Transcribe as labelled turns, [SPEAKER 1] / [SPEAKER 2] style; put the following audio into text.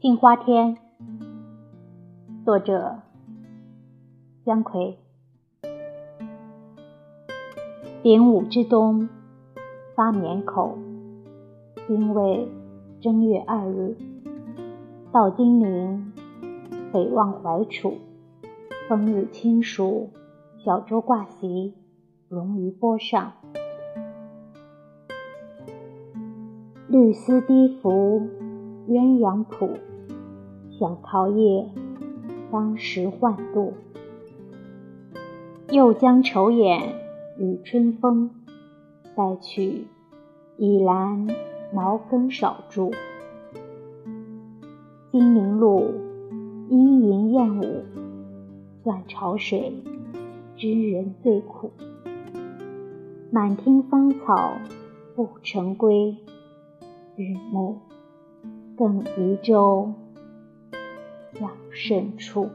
[SPEAKER 1] 杏花天，作者姜夔。丙午之冬，发绵口，因为正月二日，到金陵，北望淮楚，风日清暑，小舟挂席，龙于波上，绿丝低拂，鸳鸯谱。想桃叶，当时换度；又将愁眼与春风，带去倚栏茅根少住。金陵路，莺吟燕舞，断潮水，知人最苦。满庭芳草不成归，日暮更移舟。往深处。